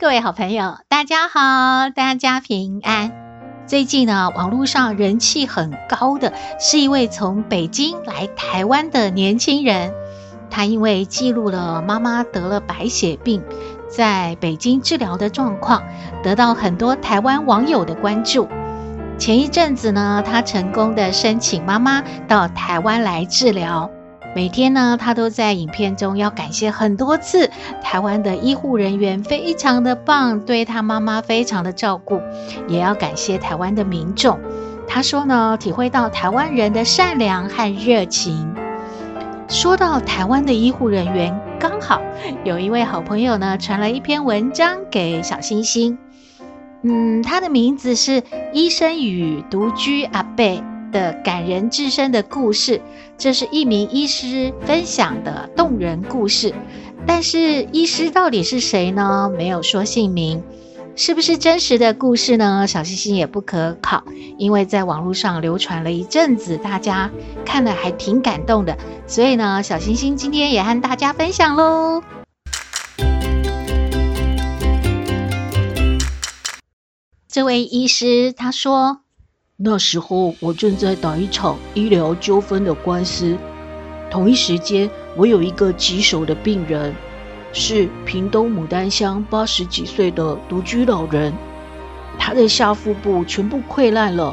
各位好朋友，大家好，大家平安。最近呢，网络上人气很高的是一位从北京来台湾的年轻人，他因为记录了妈妈得了白血病，在北京治疗的状况，得到很多台湾网友的关注。前一阵子呢，他成功的申请妈妈到台湾来治疗。每天呢，他都在影片中要感谢很多次台湾的医护人员非常的棒，对他妈妈非常的照顾，也要感谢台湾的民众。他说呢，体会到台湾人的善良和热情。说到台湾的医护人员，刚好有一位好朋友呢传了一篇文章给小星星，嗯，他的名字是《医生与独居阿贝》。的感人至深的故事，这是一名医师分享的动人故事。但是医师到底是谁呢？没有说姓名，是不是真实的故事呢？小星星也不可考，因为在网络上流传了一阵子，大家看了还挺感动的。所以呢，小星星今天也和大家分享喽。这位医师他说。那时候我正在打一场医疗纠纷的官司，同一时间我有一个棘手的病人，是屏东牡丹乡八十几岁的独居老人，他的下腹部全部溃烂了，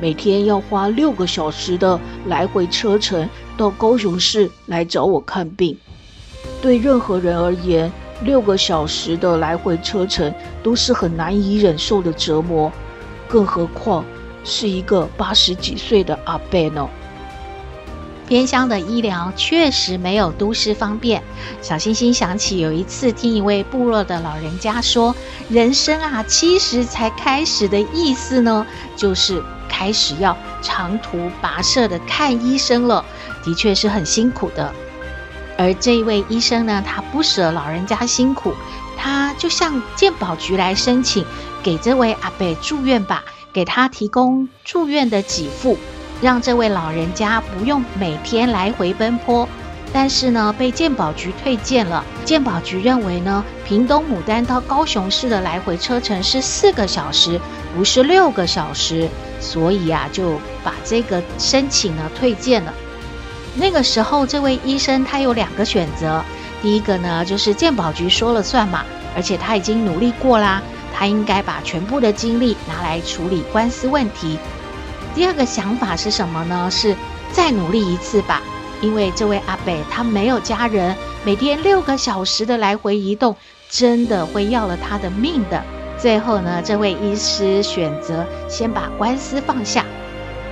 每天要花六个小时的来回车程到高雄市来找我看病。对任何人而言，六个小时的来回车程都是很难以忍受的折磨，更何况。是一个八十几岁的阿伯呢。偏乡的医疗确实没有都市方便。小星星想起有一次听一位部落的老人家说：“人生啊，七十才开始的意思呢，就是开始要长途跋涉的看医生了。”的确是很辛苦的。而这一位医生呢，他不舍老人家辛苦，他就向健保局来申请，给这位阿伯住院吧。给他提供住院的给付，让这位老人家不用每天来回奔波。但是呢，被健保局退件了。健保局认为呢，屏东牡丹到高雄市的来回车程是四个小时，不是六个小时，所以啊，就把这个申请呢退件了。那个时候，这位医生他有两个选择，第一个呢就是健保局说了算嘛，而且他已经努力过啦。他应该把全部的精力拿来处理官司问题。第二个想法是什么呢？是再努力一次吧，因为这位阿伯他没有家人，每天六个小时的来回移动，真的会要了他的命的。最后呢，这位医师选择先把官司放下，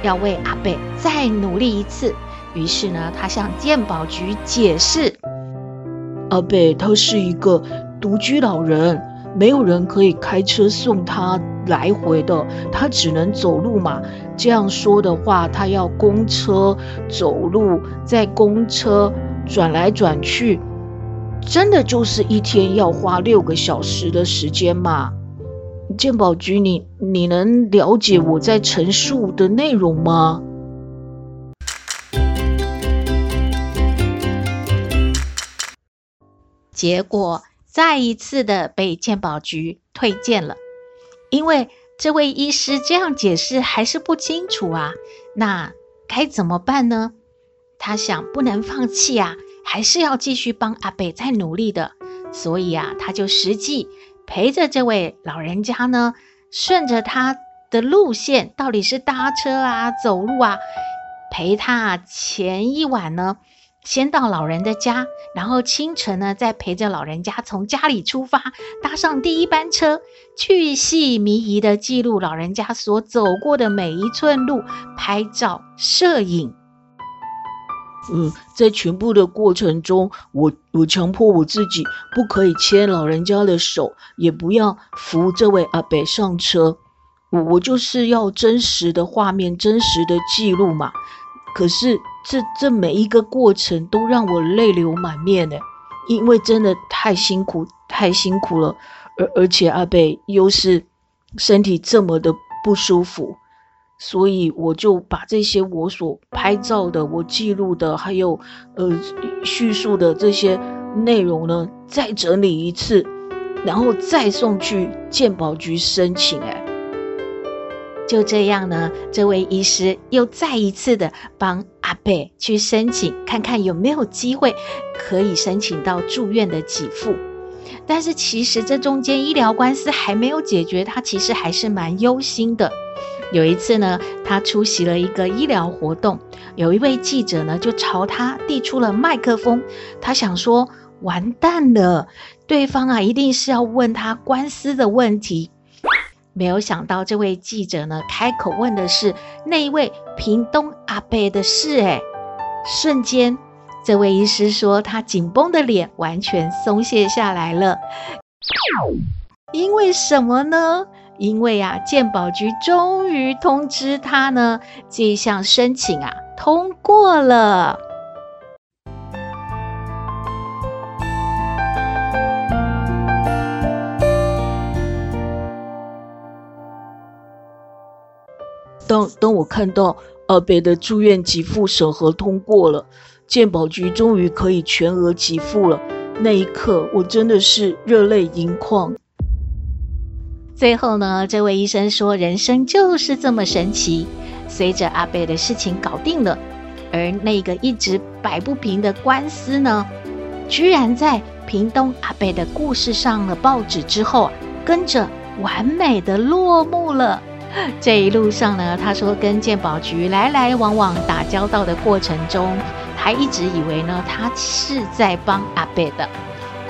要为阿北再努力一次。于是呢，他向鉴宝局解释：阿北他是一个独居老人。没有人可以开车送他来回的，他只能走路嘛。这样说的话，他要公车走路，再公车转来转去，真的就是一天要花六个小时的时间嘛。健保局，你你能了解我在陈述的内容吗？结果。再一次的被健保局退件了，因为这位医师这样解释还是不清楚啊，那该怎么办呢？他想不能放弃啊，还是要继续帮阿北再努力的，所以啊，他就实际陪着这位老人家呢，顺着他的路线，到底是搭车啊、走路啊，陪他前一晚呢。先到老人的家，然后清晨呢，再陪着老人家从家里出发，搭上第一班车，巨细靡遗的记录老人家所走过的每一寸路，拍照摄影。嗯，在全部的过程中，我我强迫我自己不可以牵老人家的手，也不要扶这位阿伯上车。我我就是要真实的画面，真实的记录嘛。可是这这每一个过程都让我泪流满面呢，因为真的太辛苦，太辛苦了。而而且阿贝又是身体这么的不舒服。所以我就把这些我所拍照的、我记录的，还有呃叙述的这些内容呢，再整理一次，然后再送去健保局申请。哎，就这样呢，这位医师又再一次的帮阿伯去申请，看看有没有机会可以申请到住院的给付。但是其实这中间医疗官司还没有解决，他其实还是蛮忧心的。有一次呢，他出席了一个医疗活动，有一位记者呢就朝他递出了麦克风，他想说完蛋了，对方啊一定是要问他官司的问题，没有想到这位记者呢开口问的是那一位屏东阿伯的事，诶，瞬间这位医师说他紧绷的脸完全松懈下来了，因为什么呢？因为啊，健保局终于通知他呢，这项申请啊通过了。当当我看到阿北的住院给付审核通过了，健保局终于可以全额给付了，那一刻我真的是热泪盈眶。最后呢，这位医生说：“人生就是这么神奇。”随着阿贝的事情搞定了，而那个一直摆不平的官司呢，居然在屏东阿贝的故事上了报纸之后，跟着完美的落幕了。这一路上呢，他说跟健保局来来往往打交道的过程中，他一直以为呢，他是在帮阿伯的，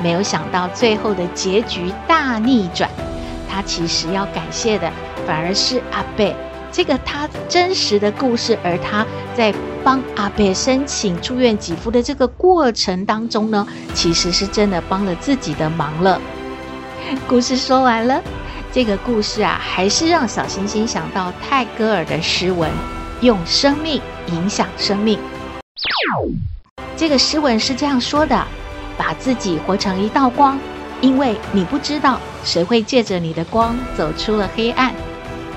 没有想到最后的结局大逆转。他其实要感谢的反而是阿伯，这个他真实的故事，而他在帮阿伯申请住院给付的这个过程当中呢，其实是真的帮了自己的忙了。故事说完了，这个故事啊，还是让小星星想到泰戈尔的诗文：“用生命影响生命。”这个诗文是这样说的：“把自己活成一道光。”因为你不知道谁会借着你的光走出了黑暗，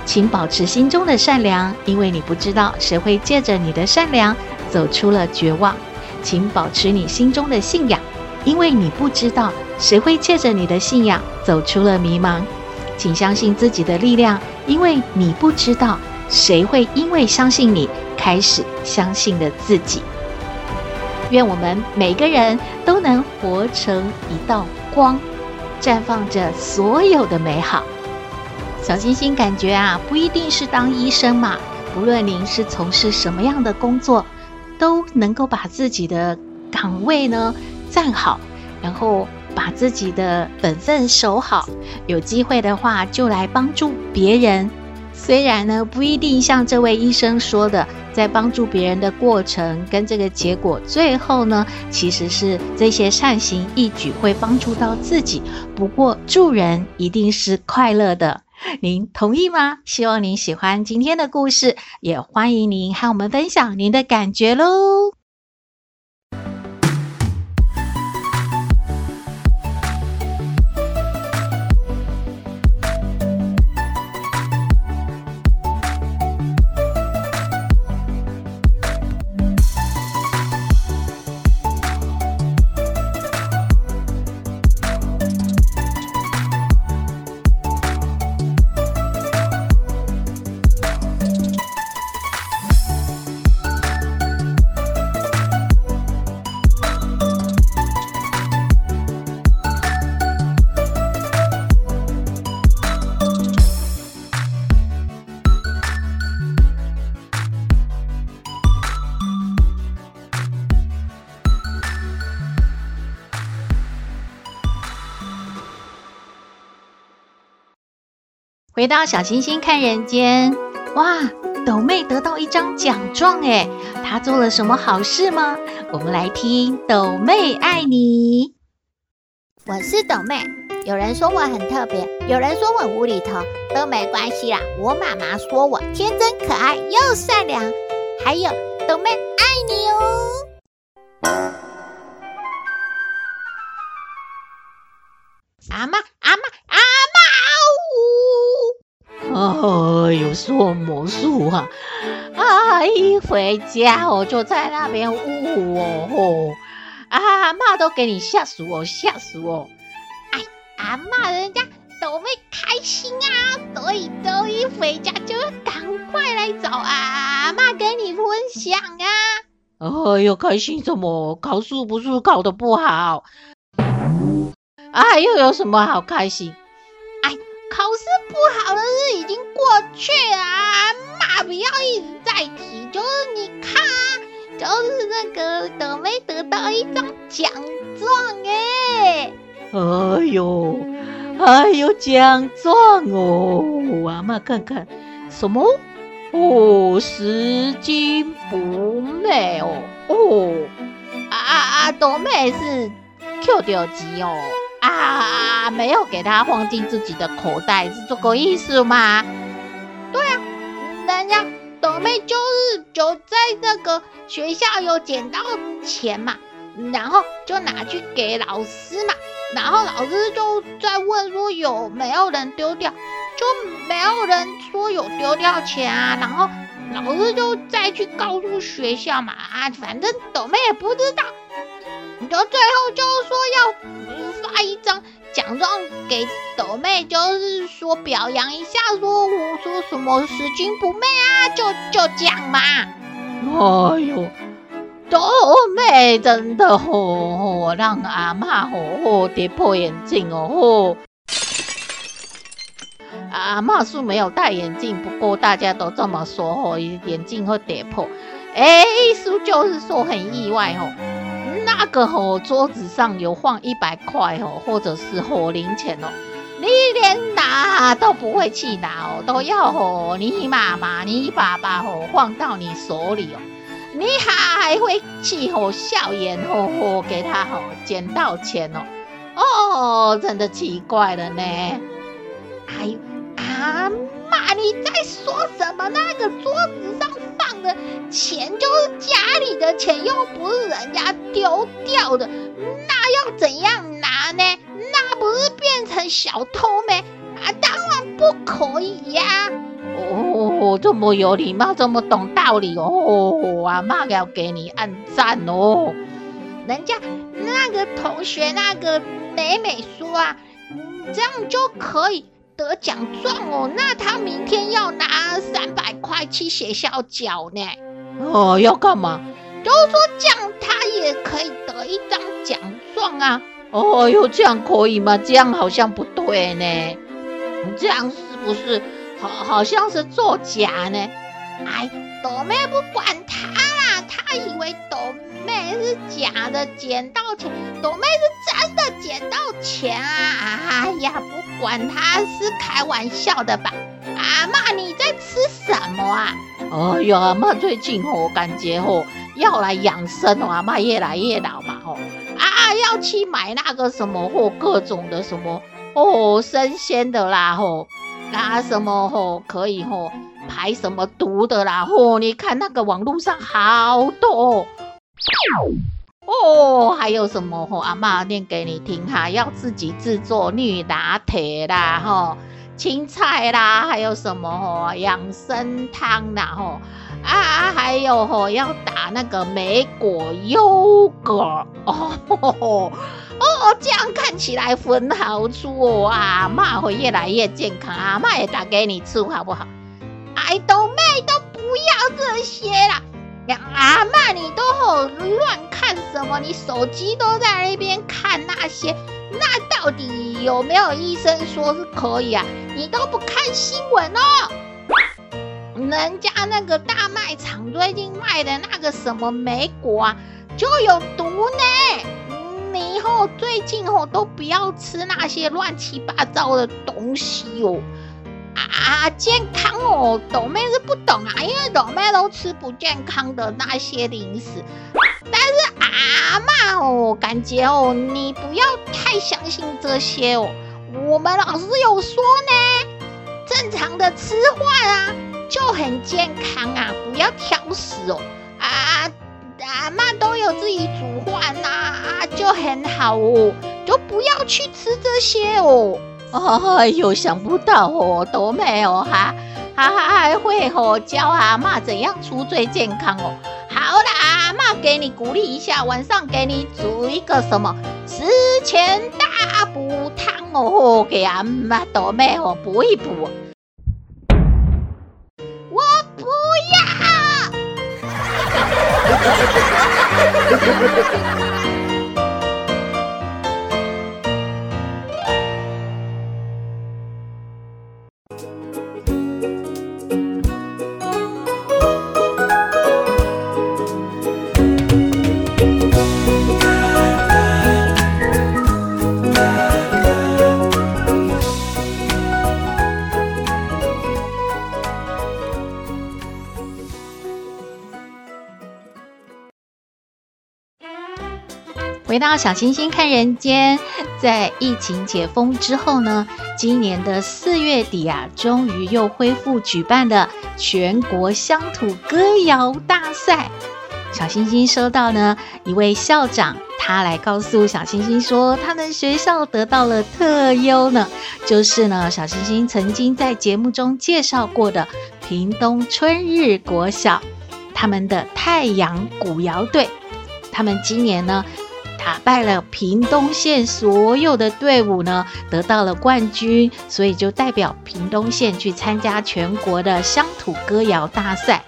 请保持心中的善良，因为你不知道谁会借着你的善良走出了绝望。请保持你心中的信仰，因为你不知道谁会借着你的信仰走出了迷茫。请相信自己的力量，因为你不知道谁会因为相信你开始相信了自己。愿我们每个人都能活成一道光。绽放着所有的美好，小星星感觉啊，不一定是当医生嘛，不论您是从事什么样的工作，都能够把自己的岗位呢站好，然后把自己的本分守好。有机会的话，就来帮助别人。虽然呢，不一定像这位医生说的，在帮助别人的过程跟这个结果，最后呢，其实是这些善行义举会帮助到自己。不过助人一定是快乐的，您同意吗？希望您喜欢今天的故事，也欢迎您和我们分享您的感觉喽。回到小星星看人间，哇，斗妹得到一张奖状诶，她做了什么好事吗？我们来听斗妹爱你。我是斗妹，有人说我很特别，有人说我无厘头，都没关系啦。我妈妈说我天真可爱又善良，还有斗妹爱你哦。说魔术啊！啊，一回家我就在那边呜哦吼。阿妈都给你吓死我，吓死我！哎，阿妈，人家都会开心啊，所以都一回家就赶快来找阿妈跟你分享啊。哎呦，开心什么？考试不是考得不好？哎，又有什么好开心？不是不好的事已经过去了，阿妈不要一直在提，就是你看。就是那个斗妹得到一张奖状哎！哎呦，还有奖状哦！阿嬷看看，什么？哦，拾金不昧哦！哦，啊啊啊！斗妹是扣到钱哦！啊，没有给他放进自己的口袋，是这个意思吗？对啊，人家斗妹就是就在那个。学校有捡到钱嘛，然后就拿去给老师嘛，然后老师就在问说有没有人丢掉，就没有人说有丢掉钱啊，然后老师就再去告诉学校嘛，啊，反正斗妹也不知道，就最后就说要发一张奖状给斗妹，就是说表扬一下说，说我说什么拾金不昧啊，就就这样嘛。哎呦，斗妹真的吼吼，让阿嬷吼吼跌破眼镜哦吼。阿嬷是没有戴眼镜，不过大家都这么说吼，眼镜会跌破。哎，意思就是说很意外吼，个吼桌子上有放一百块吼，或者是吼零钱哦，你连拿都不会去拿哦，都要吼你妈妈、你爸爸吼放到你手里哦，你还会去吼笑颜吼吼给他吼捡到钱哦，哦，真的奇怪了呢。哎呦，你在说什么？那个桌子上放的钱就是家里的钱，又不是人家丢掉的，那要怎样拿呢？那不是变成小偷吗？啊，当然不可以呀、啊！哦，这么有礼貌，这么懂道理哦，阿妈要给你按赞哦。人家那个同学那个美美说啊，这样就可以得奖状哦。那他明天要拿三百块去学校缴呢。哦，要干嘛？就是说这样他也可以得一张奖状啊。哦哟，这样可以吗？这样好像不对呢。这样是不是好好像是作假呢？哎，斗妹不管他啦，他以为斗妹是假的捡到钱，朵妹是真的捡到钱啊！哎呀，不管他是开玩笑的吧？阿嬷，你在吃什么啊？哎呀，阿嬷最近哦，感觉哦要来养生哦，阿嬷越来越老嘛哦，啊要去买那个什么或各种的什么。哦，生鲜的啦，吼，啊什么吼可以吼排什么毒的啦，吼，你看那个网络上好多哦，还有什么吼，阿妈念给你听哈，要自己制作绿拿铁啦，吼，青菜啦，还有什么吼养生汤啦，吼，啊还有吼要打那个莓果优格哦。呵呵哦，这样看起来很好处哦，阿妈会越来越健康，阿妈也打给你吃好不好？爱豆妹都不要这些啦，阿嬷你都好乱看什么？你手机都在那边看那些，那到底有没有医生说是可以啊？你都不看新闻哦？人家那个大卖场最近卖的那个什么梅果啊，就有毒呢。你以后最近哦都不要吃那些乱七八糟的东西哦，啊，健康哦，斗妹是不懂啊，因为斗妹都吃不健康的那些零食。但是阿嬷哦，感觉哦，你不要太相信这些哦。我们老师有说呢，正常的吃饭啊就很健康啊，不要挑食哦。啊，阿嬷都有自己煮饭呐，啊，就很好哦，就不要去吃这些哦。哎呦，想不到哦，斗妹哦，哈，哈哈还会哦教阿嬷怎样出最健康哦。好啦，阿嬷给你鼓励一下，晚上给你煮一个什么十全大补汤哦，给阿嬷斗妹哦补一补。我不要。回到小星星看人间，在疫情解封之后呢，今年的四月底啊，终于又恢复举办的全国乡土歌谣大赛。小星星收到呢一位校长，他来告诉小星星说，他们学校得到了特优呢，就是呢小星星曾经在节目中介绍过的屏东春日国小，他们的太阳古谣队，他们今年呢。打败了屏东县所有的队伍呢，得到了冠军，所以就代表屏东县去参加全国的乡土歌谣大赛。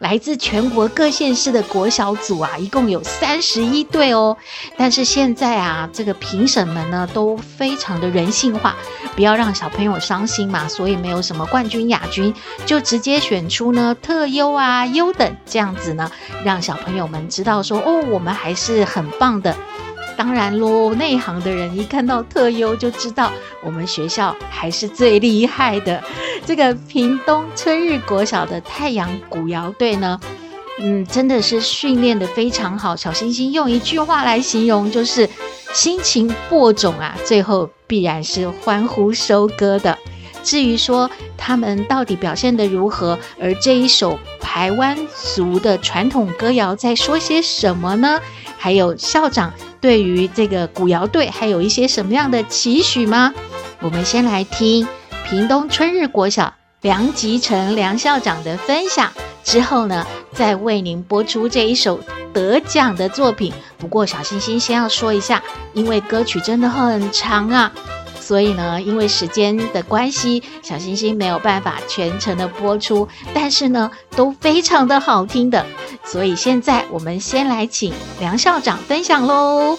来自全国各县市的国小组啊，一共有三十一队哦。但是现在啊，这个评审们呢都非常的人性化，不要让小朋友伤心嘛，所以没有什么冠军、亚军，就直接选出呢特优啊、优等这样子呢，让小朋友们知道说哦，我们还是很棒的。当然喽，内行的人一看到特优就知道我们学校还是最厉害的。这个屏东春日国小的太阳古谣队呢，嗯，真的是训练的非常好。小星星用一句话来形容，就是辛勤播种啊，最后必然是欢呼收割的。至于说他们到底表现得如何，而这一首排湾族的传统歌谣在说些什么呢？还有校长。对于这个古谣队，还有一些什么样的期许吗？我们先来听屏东春日国小梁吉成梁校长的分享，之后呢，再为您播出这一首得奖的作品。不过小星星先要说一下，因为歌曲真的很长啊。所以呢，因为时间的关系，小星星没有办法全程的播出，但是呢，都非常的好听的。所以现在我们先来请梁校长分享喽。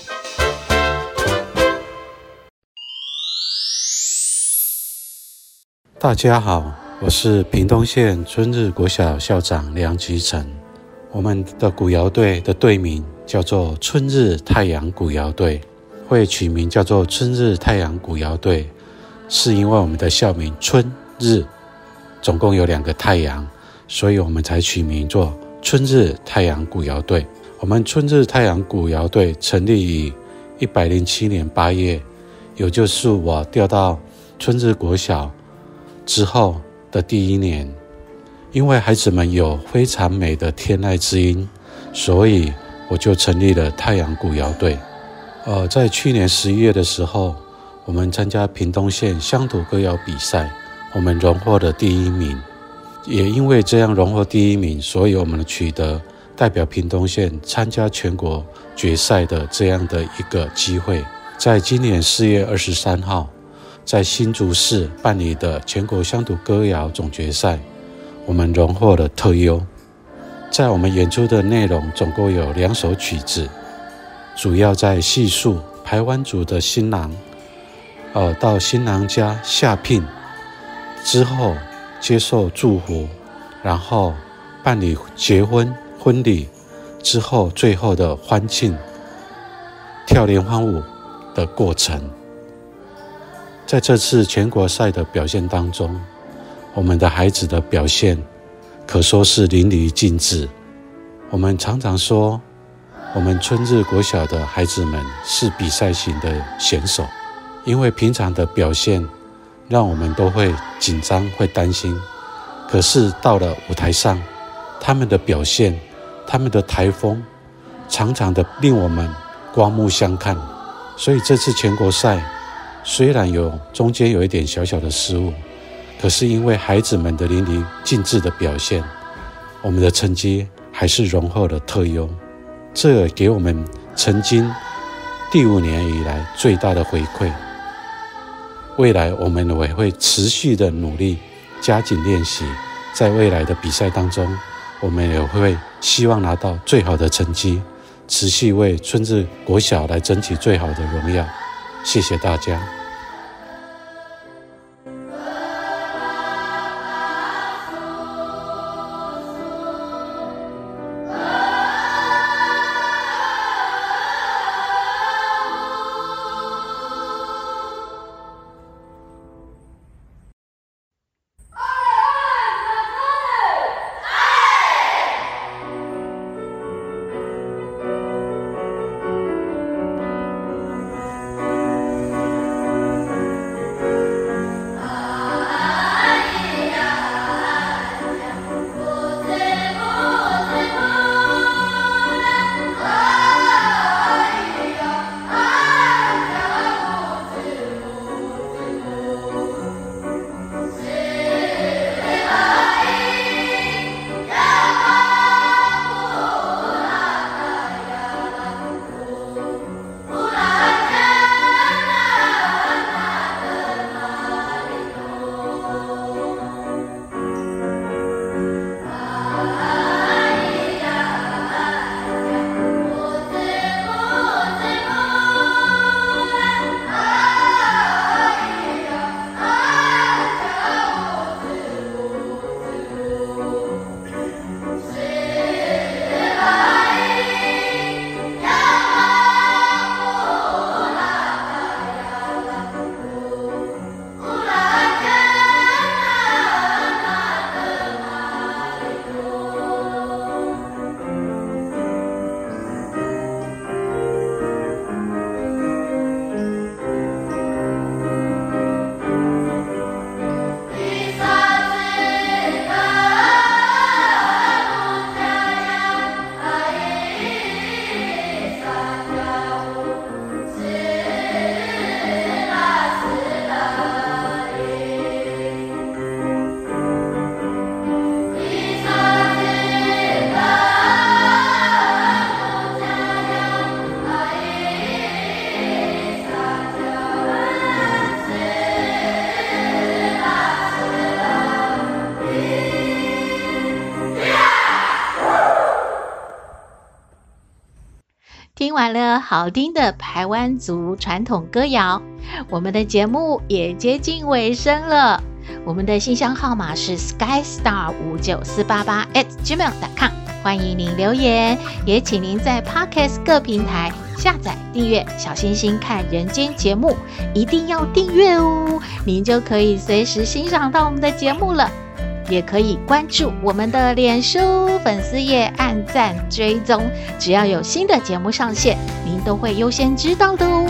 大家好，我是屏东县春日国小校长梁吉成。我们的古谣队的队名叫做春日太阳古谣队。会取名叫做“春日太阳古谣队”，是因为我们的校名“春日”总共有两个太阳，所以我们才取名做“春日太阳古谣队”。我们“春日太阳古谣队”成立于一百零七年八月，也就是我调到春日国小之后的第一年。因为孩子们有非常美的天籁之音，所以我就成立了太阳古谣队。呃，在去年十一月的时候，我们参加屏东县乡土歌谣比赛，我们荣获了第一名。也因为这样荣获第一名，所以我们取得代表屏东县参加全国决赛的这样的一个机会。在今年四月二十三号，在新竹市办理的全国乡土歌谣总决赛，我们荣获了特优。在我们演出的内容总共有两首曲子。主要在叙述排湾族的新郎，呃，到新郎家下聘之后接受祝福，然后办理结婚婚礼之后最后的欢庆跳联欢舞的过程。在这次全国赛的表现当中，我们的孩子的表现可说是淋漓尽致。我们常常说，我们春日国小的孩子们是比赛型的选手，因为平常的表现让我们都会紧张、会担心。可是到了舞台上，他们的表现、他们的台风，常常的令我们刮目相看。所以这次全国赛虽然有中间有一点小小的失误，可是因为孩子们的淋漓尽致的表现，我们的成绩还是荣获了特优。这给我们曾经第五年以来最大的回馈。未来我们也会持续的努力，加紧练习，在未来的比赛当中，我们也会希望拿到最好的成绩，持续为春日国小来争取最好的荣耀。谢谢大家。听完了好听的台湾族传统歌谣，我们的节目也接近尾声了。我们的信箱号码是 skystar 五九四八八 at gmail.com，欢迎您留言，也请您在 Podcast 各平台下载订阅“小星星看人间”节目，一定要订阅哦，您就可以随时欣赏到我们的节目了。也可以关注我们的脸书粉丝页，按赞追踪，只要有新的节目上线，您都会优先知道的哦。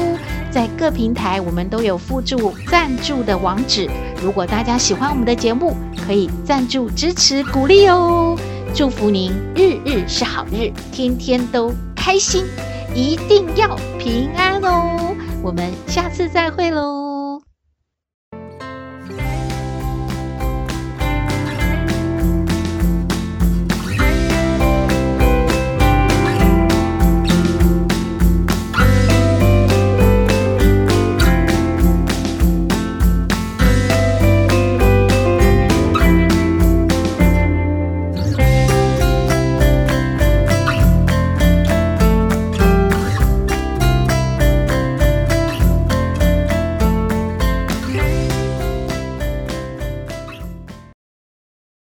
在各平台，我们都有附注赞助的网址，如果大家喜欢我们的节目，可以赞助支持鼓励哦。祝福您日日是好日，天天都开心，一定要平安哦。我们下次再会喽。